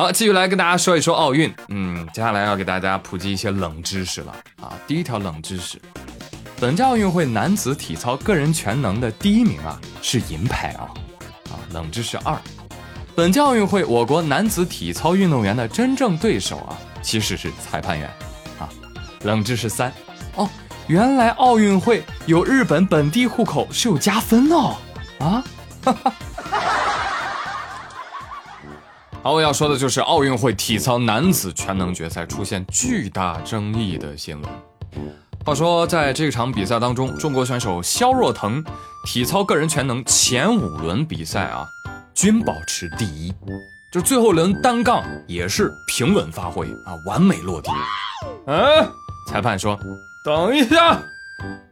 好，继续来跟大家说一说奥运。嗯，接下来要给大家普及一些冷知识了啊。第一条冷知识，本届奥运会男子体操个人全能的第一名啊是银牌啊。啊，冷知识二，本届奥运会我国男子体操运动员的真正对手啊其实是裁判员啊。冷知识三，哦，原来奥运会有日本本地户口是有加分哦啊。哈哈。好，我要说的就是奥运会体操男子全能决赛出现巨大争议的新闻。话说，在这场比赛当中，中国选手肖若腾体操个人全能前五轮比赛啊，均保持第一，就最后轮单杠也是平稳发挥啊，完美落地。嗯，裁判说：“等一下，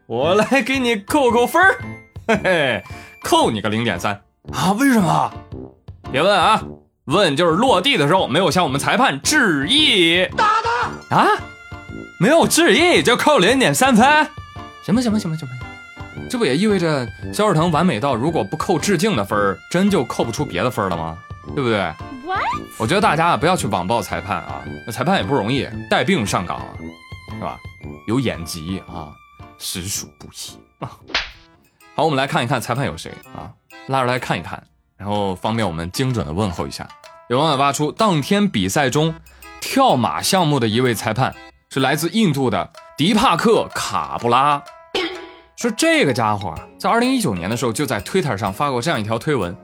我来给你扣扣分儿，嘿嘿，扣你个零点三啊？为什么？别问啊。”问就是落地的时候没有向我们裁判致意，打他啊！没有致意就扣零点三分，行吧行吧行吧行吧这不也意味着肖若腾完美到如果不扣致敬的分真就扣不出别的分了吗？对不对？我觉得大家啊不要去网暴裁判啊，那裁判也不容易，带病上岗啊，是吧？有眼疾啊，实属不易啊。好，我们来看一看裁判有谁啊？拉出来看一看。然后方便我们精准的问候一下，有网友挖出当天比赛中跳马项目的一位裁判是来自印度的迪帕克卡布拉，说这个家伙在二零一九年的时候就在 Twitter 上发过这样一条推文，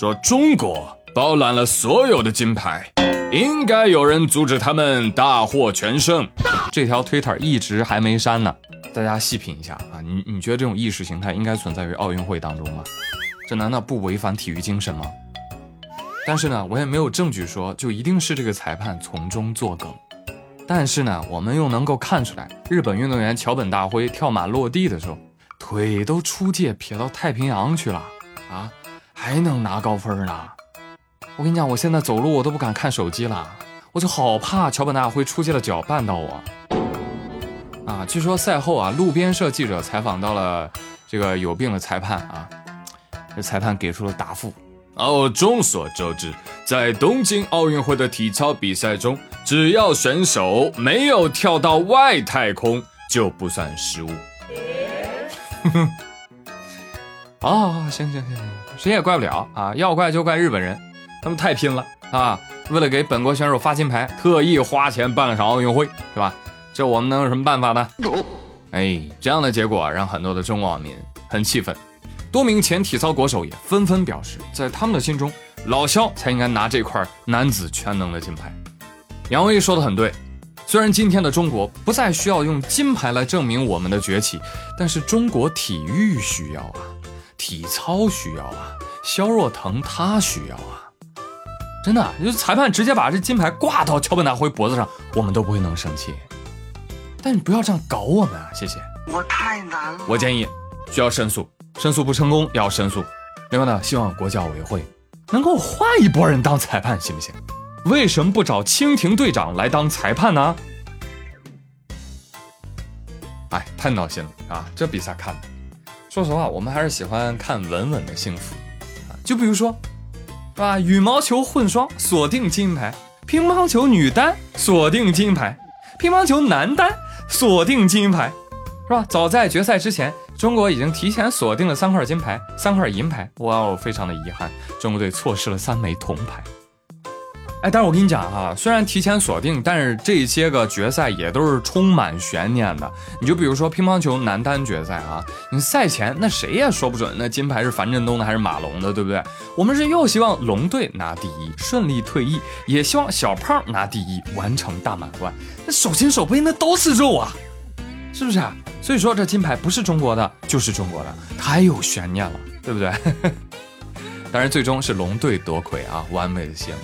说中国包揽了所有的金牌，应该有人阻止他们大获全胜。这条 Twitter 一直还没删呢，大家细品一下啊，你你觉得这种意识形态应该存在于奥运会当中吗？这难道不违反体育精神吗？但是呢，我也没有证据说就一定是这个裁判从中作梗。但是呢，我们又能够看出来，日本运动员桥本大辉跳马落地的时候，腿都出界撇到太平洋去了啊，还能拿高分呢。我跟你讲，我现在走路我都不敢看手机了，我就好怕桥本大辉出界的脚绊到我。啊，据说赛后啊，路边社记者采访到了这个有病的裁判啊。裁判给出了答复。哦，众所周知，在东京奥运会的体操比赛中，只要选手没有跳到外太空，就不算失误。啊，行行行行，谁也怪不了啊！要怪就怪日本人，他们太拼了啊！为了给本国选手发金牌，特意花钱办了场奥运会，是吧？这我们能有什么办法呢？哎，这样的结果让很多的中国网民很气愤。多名前体操国手也纷纷表示，在他们的心中，老肖才应该拿这块男子全能的金牌。杨威说的很对，虽然今天的中国不再需要用金牌来证明我们的崛起，但是中国体育需要啊，体操需要啊，肖若腾他需要啊，真的，就裁判直接把这金牌挂到桥本大辉脖子上，我们都不会能生气。但你不要这样搞我们啊，谢谢。我太难了，我建议需要申诉。申诉不成功要申诉，另外呢，希望国教委会能够换一波人当裁判，行不行？为什么不找蜻蜓队长来当裁判呢？哎，太闹心了啊！这比赛看的，说实话，我们还是喜欢看稳稳的幸福啊。就比如说，是吧？羽毛球混双锁定金牌，乒乓球女单锁定金牌，乒乓球男单锁定金牌，是吧？早在决赛之前。中国已经提前锁定了三块金牌，三块银牌。哇哦，非常的遗憾，中国队错失了三枚铜牌。哎，但是我跟你讲哈，虽然提前锁定，但是这些个决赛也都是充满悬念的。你就比如说乒乓球男单决赛啊，你赛前那谁也说不准那金牌是樊振东的还是马龙的，对不对？我们是又希望龙队拿第一，顺利退役，也希望小胖拿第一，完成大满贯。那手心手背那都是肉啊，是不是啊？所以说这金牌不是中国的就是中国的，太有悬念了，对不对？当然最终是龙队夺魁啊，完美的谢幕。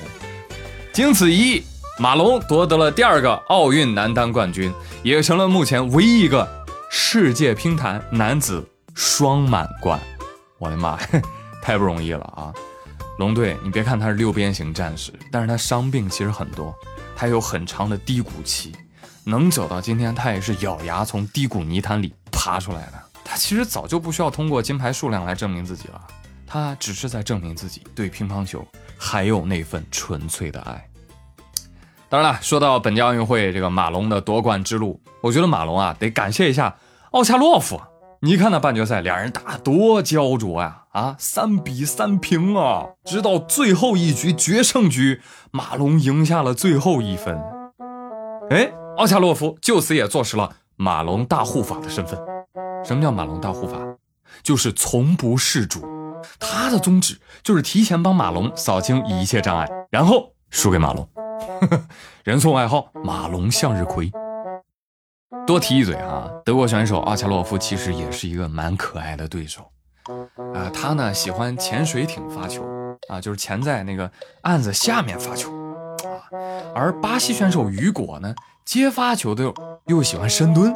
经此一役，马龙夺得了第二个奥运男单冠军，也成了目前唯一一个世界乒坛男子双满贯。我的妈，太不容易了啊！龙队，你别看他是六边形战士，但是他伤病其实很多，他有很长的低谷期。能走到今天，他也是咬牙从低谷泥潭里爬出来的。他其实早就不需要通过金牌数量来证明自己了，他只是在证明自己对乒乓球还有那份纯粹的爱。当然了，说到本届奥运会这个马龙的夺冠之路，我觉得马龙啊得感谢一下奥恰洛夫。你看那半决赛，俩人打多焦灼呀！啊，三比三平啊，直到最后一局决胜局，马龙赢下了最后一分。哎，奥恰洛夫就此也坐实了马龙大护法的身份。什么叫马龙大护法？就是从不示主，他的宗旨就是提前帮马龙扫清一切障碍，然后输给马龙。人送外号“马龙向日葵”。多提一嘴啊，德国选手奥恰洛夫其实也是一个蛮可爱的对手。啊，他呢喜欢潜水艇发球啊，就是潜在那个案子下面发球。而巴西选手雨果呢，接发球的又喜欢深蹲。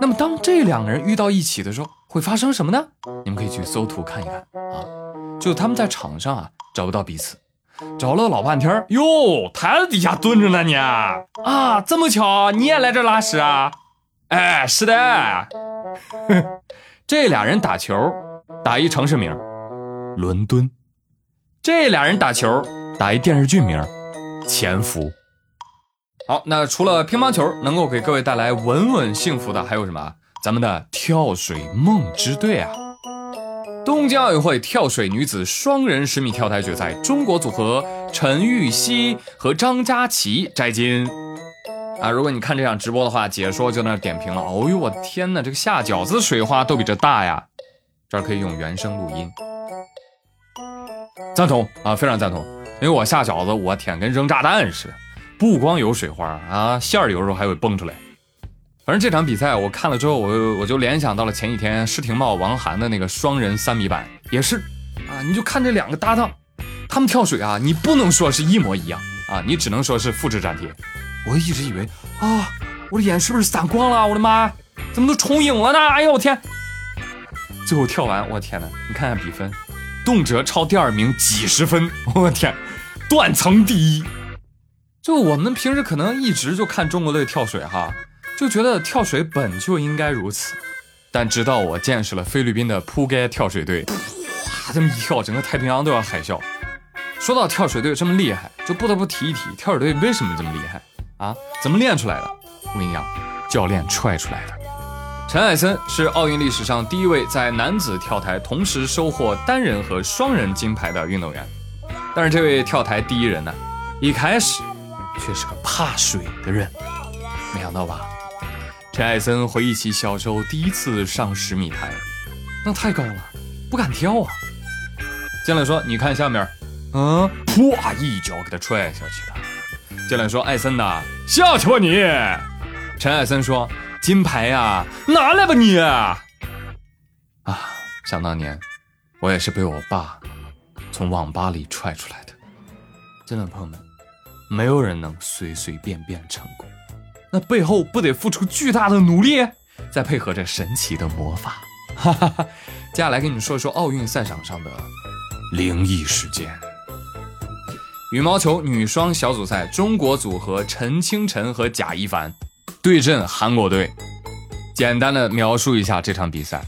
那么当这两个人遇到一起的时候，会发生什么呢？你们可以去搜图看一看啊。就他们在场上啊找不到彼此，找了老半天哟，台子底下蹲着呢你啊，这么巧你也来这拉屎啊？哎，是的，这俩人打球。打一城市名，伦敦。这俩人打球，打一电视剧名，潜伏。好，那除了乒乓球能够给各位带来稳稳幸福的，还有什么？咱们的跳水梦之队啊！东京奥运会跳水女子双人十米跳台决赛，中国组合陈芋汐和张家齐摘金。啊，如果你看这场直播的话，解说就那点评了。哦呦，我的天哪，这个下饺子水花都比这大呀！这儿可以用原声录音，赞同啊，非常赞同。因为我下饺子，我天，跟扔炸弹似的，不光有水花啊，馅儿有时候还会蹦出来。反正这场比赛我看了之后，我我就联想到了前几天施廷懋、王涵的那个双人三米板，也是啊，你就看这两个搭档，他们跳水啊，你不能说是一模一样啊，你只能说是复制粘贴。我一直以为啊，我的眼是不是散光了？我的妈，怎么都重影了呢？哎呦我天！最后跳完，我天哪！你看看比分，动辄超第二名几十分，我天，断层第一。就我们平时可能一直就看中国队跳水哈，就觉得跳水本就应该如此。但直到我见识了菲律宾的扑街跳水队，哇，这么一跳，整个太平洋都要海啸。说到跳水队这么厉害，就不得不提一提跳水队为什么这么厉害啊？怎么练出来的？我跟你讲，教练踹出来的。陈艾森是奥运历史上第一位在男子跳台同时收获单人和双人金牌的运动员，但是这位跳台第一人呢，一开始却是个怕水的人，没想到吧？陈艾森回忆起小时候第一次上十米台，那太高了，不敢跳啊。教练说：“你看下面，嗯，啪一脚给他踹下去了。”教练说：“艾森呐，下去吧你。”陈艾森说。金牌呀，拿来吧你！啊，想当年，我也是被我爸从网吧里踹出来的。真的，朋友们，没有人能随随便便成功，那背后不得付出巨大的努力，再配合着神奇的魔法。哈哈哈！接下来跟你们说一说奥运赛场上的灵异事件。羽毛球女双小组赛，中国组合陈清晨和贾一凡。对阵韩国队，简单的描述一下这场比赛。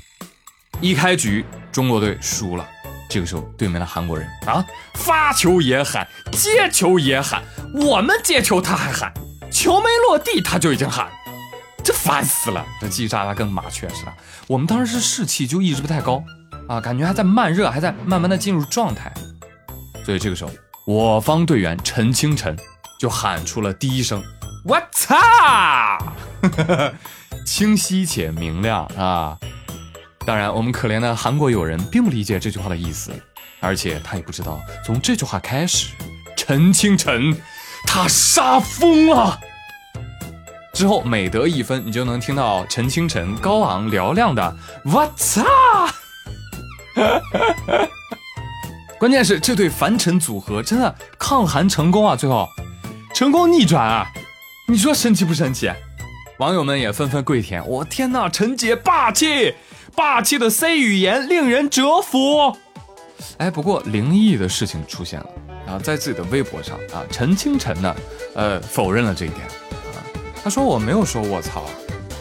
一开局，中国队输了。这个时候，对面的韩国人啊，发球也喊，接球也喊。我们接球他还喊，球没落地他就已经喊，这烦死了。这叽叽喳喳跟麻雀似的。我们当时是士气就一直不太高啊，感觉还在慢热，还在慢慢的进入状态。所以这个时候，我方队员陈清晨就喊出了第一声。我操！清晰且明亮啊！当然，我们可怜的韩国友人并不理解这句话的意思，而且他也不知道从这句话开始，陈清晨他杀疯了。之后每得一分，你就能听到陈清晨高昂嘹亮的“我操”。关键是这对凡尘组合真的抗韩成功啊！最后成功逆转啊！你说神奇不神奇？网友们也纷纷跪舔。我天哪，陈姐霸气，霸气的 C 语言令人折服。哎，不过灵异的事情出现了啊，在自己的微博上啊，陈清晨呢，呃，否认了这一点啊。他说我没有说卧槽，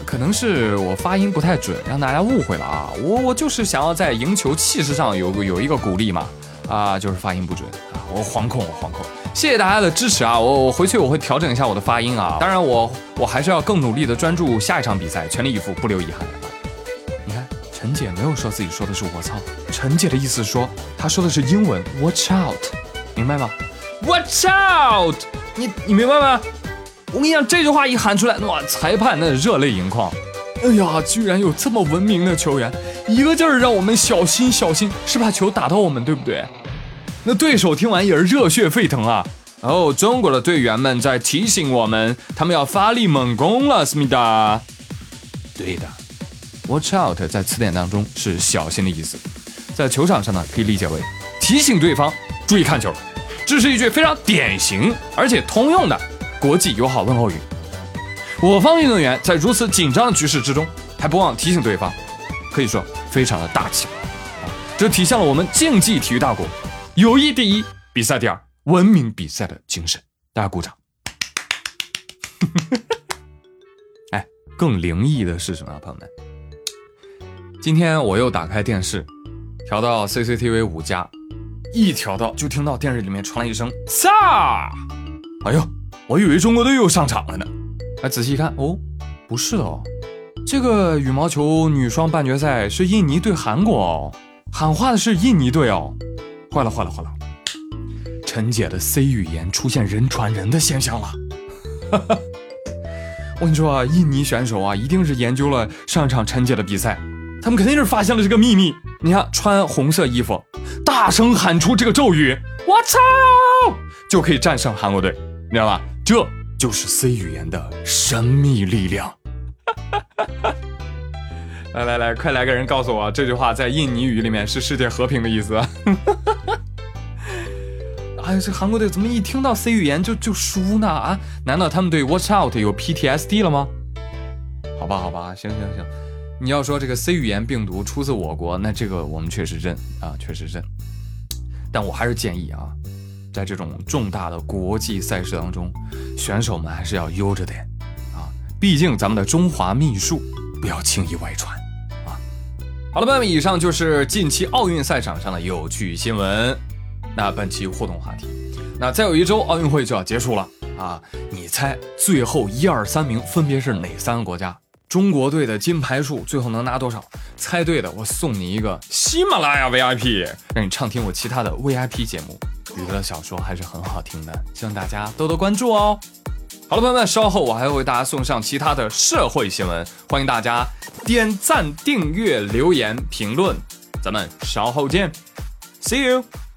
可能是我发音不太准，让大家误会了啊。我我就是想要在赢球气势上有有一个鼓励嘛啊，就是发音不准啊，我惶恐，我惶恐。谢谢大家的支持啊！我我回去我会调整一下我的发音啊。当然我我还是要更努力的专注下一场比赛，全力以赴，不留遗憾。陈姐没有说自己说的是我操，陈姐的意思说她说的是英文，Watch out，明白吗？Watch out，你你明白吗？我跟你讲，这句话一喊出来，哇，裁判那热泪盈眶。哎呀，居然有这么文明的球员，一个劲儿让我们小心小心，是怕球打到我们，对不对？那对手听完也是热血沸腾啊！哦，中国的队员们在提醒我们，他们要发力猛攻了，思密达。对的，watch out 在词典当中是小心的意思，在球场上呢可以理解为提醒对方注意看球，这是一句非常典型而且通用的国际友好问候语。我方运动员在如此紧张的局势之中，还不忘提醒对方，可以说非常的大气！这体现了我们竞技体育大国友谊第一、比赛第二、文明比赛的精神。大家鼓掌。哎，更灵异的是什么，朋友们？今天我又打开电视，调到 CCTV 五加，一调到就听到电视里面传来一声“撒”，哎呦，我以为中国队又上场了呢。哎，仔细一看，哦，不是哦，这个羽毛球女双半决赛是印尼对韩国哦，喊话的是印尼队哦，坏了坏了坏了，陈姐的 C 语言出现人传人的现象了，哈哈，我跟你说啊，印尼选手啊，一定是研究了上场陈姐的比赛，他们肯定是发现了这个秘密。你看，穿红色衣服，大声喊出这个咒语，我操，就可以战胜韩国队，你知道吧？这。就是 C 语言的神秘力量。来来来，快来个人告诉我，这句话在印尼语里面是世界和平的意思。哎呀，这韩国队怎么一听到 C 语言就就输呢？啊，难道他们对 Watch Out 有 PTSD 了吗？好吧，好吧，行行行，你要说这个 C 语言病毒出自我国，那这个我们确实认啊，确实认。但我还是建议啊。在这种重大的国际赛事当中，选手们还是要悠着点啊！毕竟咱们的中华秘术不要轻易外传啊！好了，朋友们，以上就是近期奥运赛场上的有趣新闻。那本期互动话题，那再有一周奥运会就要结束了啊！你猜最后一二三名分别是哪三个国家？中国队的金牌数最后能拿多少？猜对的，我送你一个喜马拉雅 VIP，让你畅听我其他的 VIP 节目。娱乐小说还是很好听的，希望大家多多关注哦。好了，朋友们，稍后我还会为大家送上其他的社会新闻，欢迎大家点赞、订阅、留言、评论，咱们稍后见，See you。